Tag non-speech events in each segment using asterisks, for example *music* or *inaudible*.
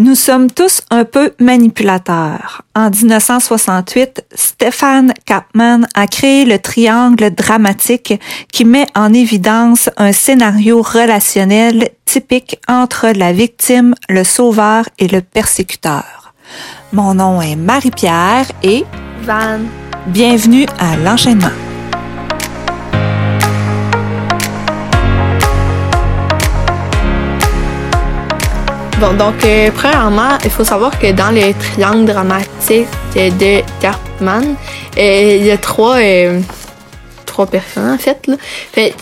Nous sommes tous un peu manipulateurs. En 1968, Stéphane Kapman a créé le triangle dramatique qui met en évidence un scénario relationnel typique entre la victime, le sauveur et le persécuteur. Mon nom est Marie-Pierre et Van. Bienvenue à l'enchaînement. Bon, donc, euh, premièrement, il faut savoir que dans le triangle dramatique de Cartman, euh, il y a trois, euh, trois personnes, en fait. Là. fait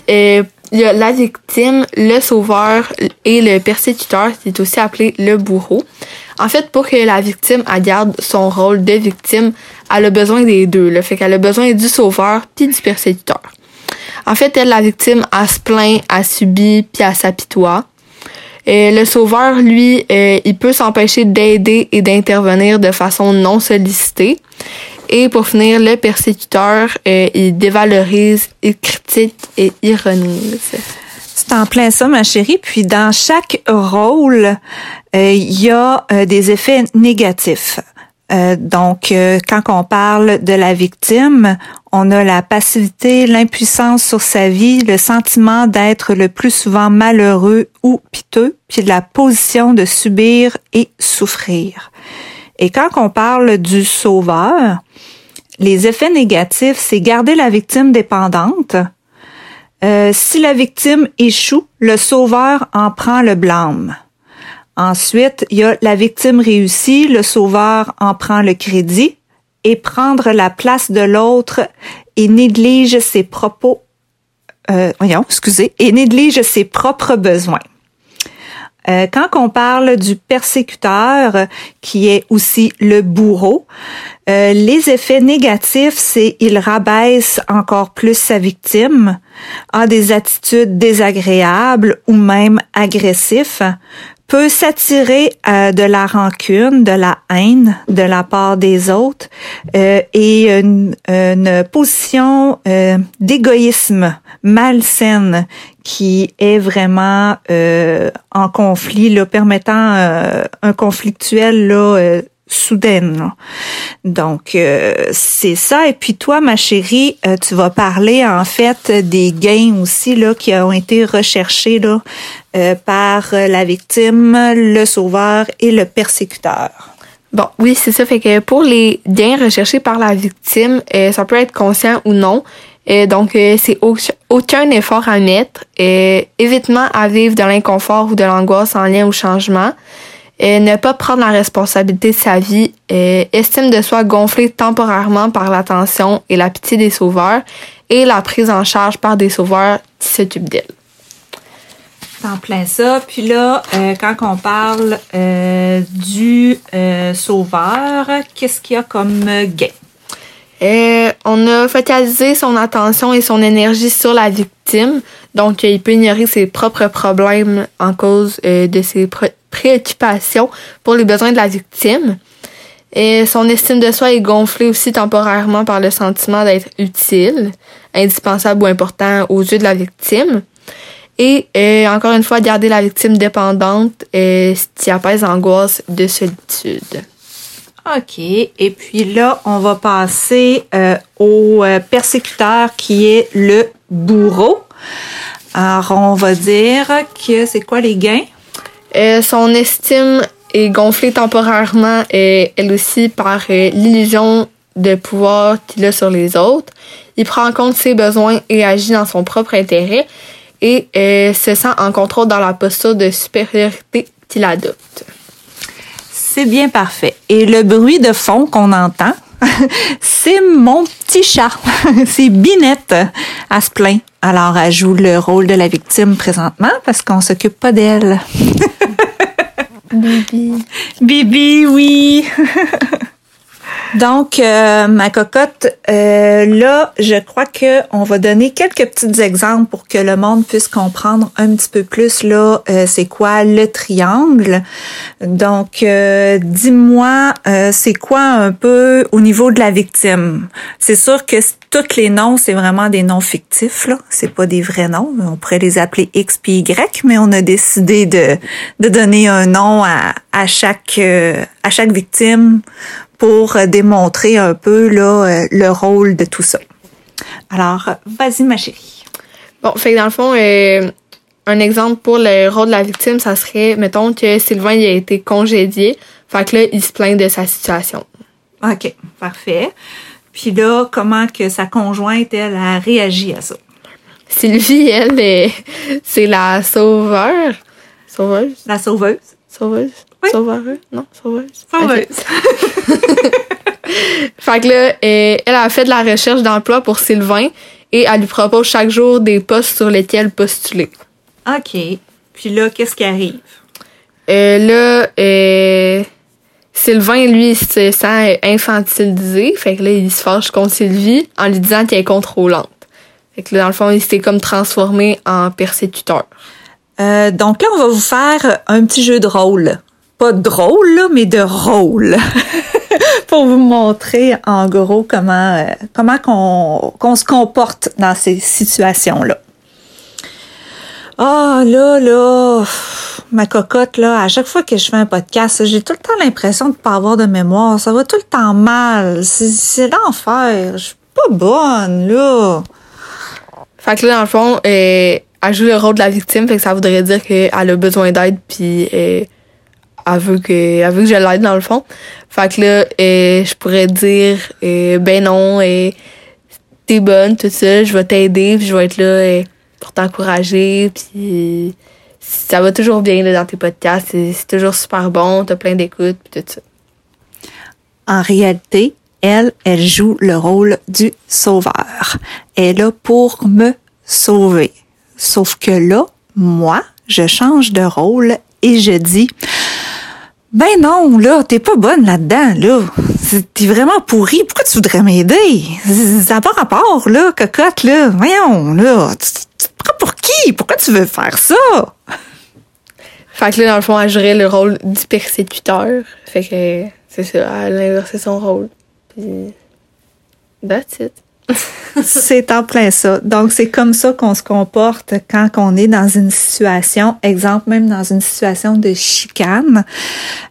il y a la victime, le sauveur et le persécuteur, qui est aussi appelé le bourreau. En fait, pour que la victime garde son rôle de victime, elle a besoin des deux. Le fait qu'elle a besoin du sauveur puis du persécuteur. En fait, elle, la victime, elle se plaint, elle subit puis elle s'apitoie. Et le sauveur, lui, euh, il peut s'empêcher d'aider et d'intervenir de façon non sollicitée. Et pour finir, le persécuteur, euh, il dévalorise, il critique et ironise. C'est en plein ça, ma chérie. Puis dans chaque rôle, euh, il y a euh, des effets négatifs. Euh, donc, euh, quand on parle de la victime, on a la passivité, l'impuissance sur sa vie, le sentiment d'être le plus souvent malheureux ou piteux, puis la position de subir et souffrir. Et quand on parle du sauveur, les effets négatifs, c'est garder la victime dépendante. Euh, si la victime échoue, le sauveur en prend le blâme. Ensuite, il y a la victime réussie, le sauveur en prend le crédit et prendre la place de l'autre et néglige ses propos, euh, voyons, excusez, et néglige ses propres besoins. Euh, quand on parle du persécuteur, qui est aussi le bourreau, euh, les effets négatifs, c'est il rabaisse encore plus sa victime, a des attitudes désagréables ou même agressifs, peut s'attirer euh, de la rancune, de la haine de la part des autres euh, et une, une position euh, d'égoïsme malsaine qui est vraiment euh, en conflit, là, permettant un conflictuel là, soudaine. Donc, c'est ça. Et puis toi, ma chérie, tu vas parler en fait des gains aussi là, qui ont été recherchés par la victime, le sauveur et le persécuteur. Bon, oui, c'est ça. Fait que pour les gains recherchés par la victime, euh, ça peut être conscient ou non. Euh, donc, euh, c'est au- aucun effort à mettre, évitement à vivre de l'inconfort ou de l'angoisse en lien au changement, ne pas prendre la responsabilité de sa vie, estime de soi gonflée temporairement par l'attention et la pitié des sauveurs et la prise en charge par des sauveurs qui s'occupent d'elle. En plein ça. Puis là, euh, quand on parle euh, du euh, sauveur, qu'est-ce qu'il y a comme gain? On a focalisé son attention et son énergie sur la victime. Donc, il peut ignorer ses propres problèmes en cause de ses pré- préoccupations pour les besoins de la victime. Et son estime de soi est gonflée aussi temporairement par le sentiment d'être utile, indispensable ou important aux yeux de la victime. Et euh, encore une fois, garder la victime dépendante, euh, ce qui apaise l'angoisse de solitude. OK. Et puis là, on va passer euh, au euh, persécuteur qui est le bourreau. Alors, on va dire que c'est quoi les gains? Son estime est gonflée temporairement, euh, elle aussi, par l'illusion de pouvoir qu'il a sur les autres. Il prend en compte ses besoins et agit dans son propre intérêt et euh, se sent en contrôle dans la posture de supériorité qu'il adopte. C'est bien parfait. Et le bruit de fond qu'on entend, *laughs* c'est mon petit chat. *laughs* c'est Binette. Elle se plaint. Alors, elle joue le rôle de la victime présentement parce qu'on s'occupe pas d'elle. *laughs* Bibi. Bibi, oui. Donc, euh, ma cocotte, euh, là, je crois que on va donner quelques petits exemples pour que le monde puisse comprendre un petit peu plus là, euh, c'est quoi le triangle. Donc, dis-moi, c'est quoi un peu au niveau de la victime? C'est sûr que tous les noms, c'est vraiment des noms fictifs là. C'est pas des vrais noms. On pourrait les appeler X puis Y, mais on a décidé de de donner un nom à, à chaque à chaque victime pour euh, démontrer un peu là, euh, le rôle de tout ça. Alors, vas-y, ma chérie. Bon, fait que dans le fond, euh, un exemple pour le rôle de la victime, ça serait, mettons que Sylvain il a été congédié, fait que là, il se plaint de sa situation. OK, parfait. Puis là, comment que sa conjointe, elle, a réagi à ça? Sylvie, elle, c'est la sauveur. Sauveuse? La sauveuse. Sauveuse. Oui. Sauveuse? Non, sauveuse. *laughs* Sauveuse. fait que là, elle a fait de la recherche d'emploi pour Sylvain et elle lui propose chaque jour des postes sur lesquels postuler. OK. Puis là, qu'est-ce qui arrive? Euh, là, euh, Sylvain, lui, il se sent infantilisé. Fait que là, il se fâche contre Sylvie en lui disant qu'elle est contrôlante. Fait que là, dans le fond, il s'est comme transformé en persécuteur. Euh, donc là, on va vous faire un petit jeu de rôle pas drôle, mais de rôle. *laughs* pour vous montrer en gros comment euh, comment qu'on qu'on se comporte dans ces situations là. Ah là là, ma cocotte là, à chaque fois que je fais un podcast, j'ai tout le temps l'impression de pas avoir de mémoire, ça va tout le temps mal, c'est l'enfer, je suis pas bonne là. Fait que là dans le fond, euh, elle joue le rôle de la victime, fait que ça voudrait dire qu'elle a besoin d'aide puis euh, elle veut que, elle veut que je l'aide dans le fond. Fait que là, euh, je pourrais dire, euh, ben non, et euh, t'es bonne, tout ça, je vais t'aider, puis je vais être là pour t'encourager, puis ça va toujours bien là, dans tes podcasts, c'est toujours super bon, t'as plein d'écoute, puis tout ça. En réalité, elle, elle joue le rôle du sauveur. Elle est là pour me sauver. Sauf que là, moi, je change de rôle et je dis, ben non, là, t'es pas bonne là-dedans, là. T'es vraiment pourri. Pourquoi tu voudrais m'aider? Ça n'a pas rapport, là, cocotte, là. Voyons, là. Tu, prends pour qui? Pourquoi tu veux faire ça? Fait que là, dans le fond, elle jouerait le rôle du persécuteur. Fait que c'est ça, elle a inversé son rôle. Puis, that's it *laughs* c'est en plein ça. Donc, c'est comme ça qu'on se comporte quand on est dans une situation, exemple même dans une situation de chicane.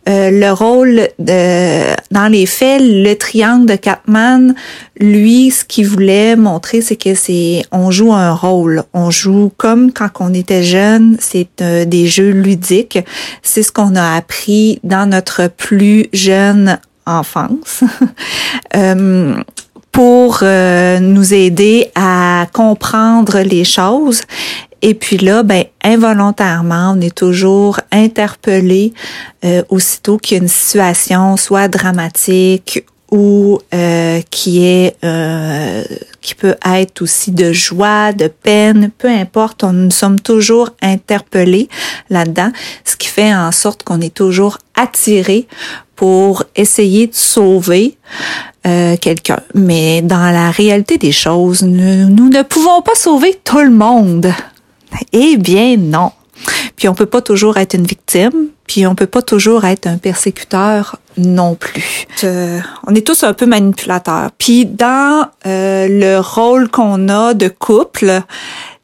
Euh, le rôle de, dans les faits, le triangle de Catman, lui, ce qu'il voulait montrer, c'est que c'est, on joue un rôle. On joue comme quand on était jeune, c'est euh, des jeux ludiques. C'est ce qu'on a appris dans notre plus jeune enfance. *laughs* euh, pour euh, nous aider à comprendre les choses. Et puis là, ben involontairement, on est toujours interpellé euh, aussitôt qu'il y a une situation soit dramatique ou euh, qui est euh, qui peut être aussi de joie, de peine, peu importe, on, nous sommes toujours interpellés là-dedans, ce qui fait en sorte qu'on est toujours attiré pour essayer de sauver euh, quelqu'un. Mais dans la réalité des choses, nous, nous ne pouvons pas sauver tout le monde. Eh bien non. Puis on peut pas toujours être une victime, puis on peut pas toujours être un persécuteur non plus. Euh, on est tous un peu manipulateurs. Puis dans euh, le rôle qu'on a de couple,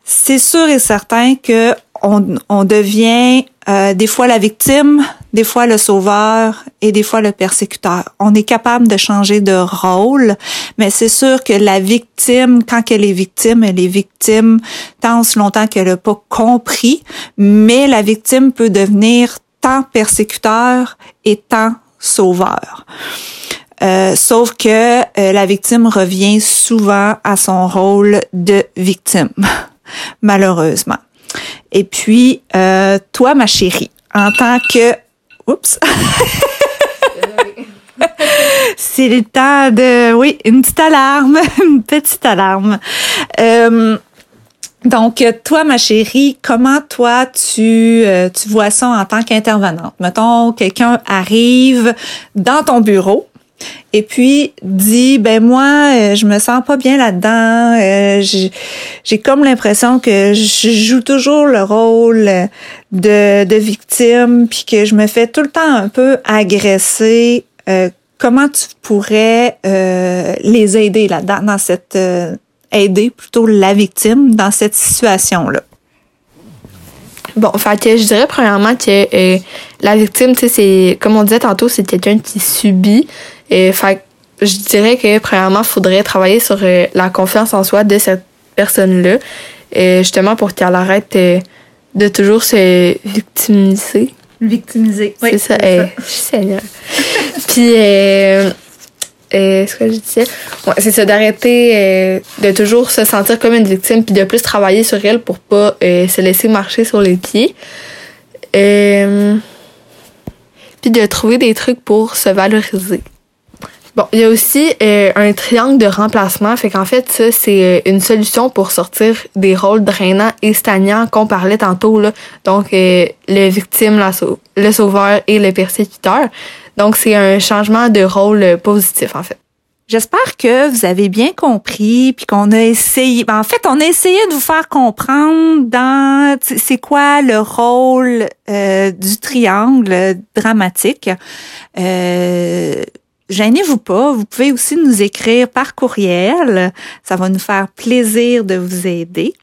c'est sûr et certain que on, on devient euh, des fois la victime, des fois le sauveur et des fois le persécuteur. On est capable de changer de rôle, mais c'est sûr que la victime, quand elle est victime, elle est victime tant si longtemps qu'elle n'a pas compris, mais la victime peut devenir tant persécuteur et tant sauveur. Euh, sauf que euh, la victime revient souvent à son rôle de victime, *laughs* malheureusement. Et puis, euh, toi, ma chérie, en tant que... Oups! *laughs* C'est le temps de... Oui, une petite alarme, *laughs* une petite alarme. Euh, donc, toi, ma chérie, comment toi, tu, euh, tu vois ça en tant qu'intervenante? Mettons, quelqu'un arrive dans ton bureau et puis dit ben moi euh, je me sens pas bien là-dedans. Euh, j'ai comme l'impression que je joue toujours le rôle de, de victime puis que je me fais tout le temps un peu agresser. Euh, comment tu pourrais les aider là-dedans dans cette aider plutôt la victime dans cette situation là Bon, fait que je dirais premièrement que la victime, tu sais, c'est comme on disait tantôt, c'est quelqu'un qui subit et fait je dirais que premièrement, il faudrait travailler sur euh, la confiance en soi de cette personne-là, justement pour qu'elle arrête euh, de toujours se victimiser. Victimiser, oui. C'est ça, euh, *laughs* Seigneur. Puis, euh, ce que je disais, ouais, c'est ça, d'arrêter de toujours se sentir comme une victime, puis de plus travailler sur elle pour pas se laisser marcher sur les pieds. puis de trouver des trucs pour se valoriser. Bon, il y a aussi euh, un triangle de remplacement. Fait qu'en fait, ça, c'est euh, une solution pour sortir des rôles drainants et stagnants qu'on parlait tantôt. Là. Donc, euh, le victime, le sauveur et le persécuteur. Donc, c'est un changement de rôle positif, en fait. J'espère que vous avez bien compris, puis qu'on a essayé. Ben, en fait, on a essayé de vous faire comprendre dans c'est quoi le rôle du triangle dramatique. Euh, Gênez-vous pas, vous pouvez aussi nous écrire par courriel. Ça va nous faire plaisir de vous aider.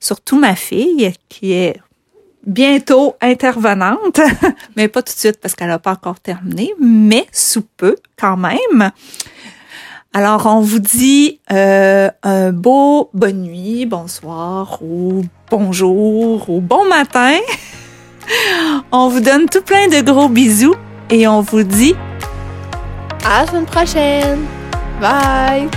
Surtout ma fille qui est bientôt intervenante, *laughs* mais pas tout de suite parce qu'elle n'a pas encore terminé, mais sous peu quand même. Alors, on vous dit euh, un beau bonne nuit, bonsoir ou bonjour ou bon matin. *laughs* on vous donne tout plein de gros bisous et on vous dit à la semaine prochaine. Bye!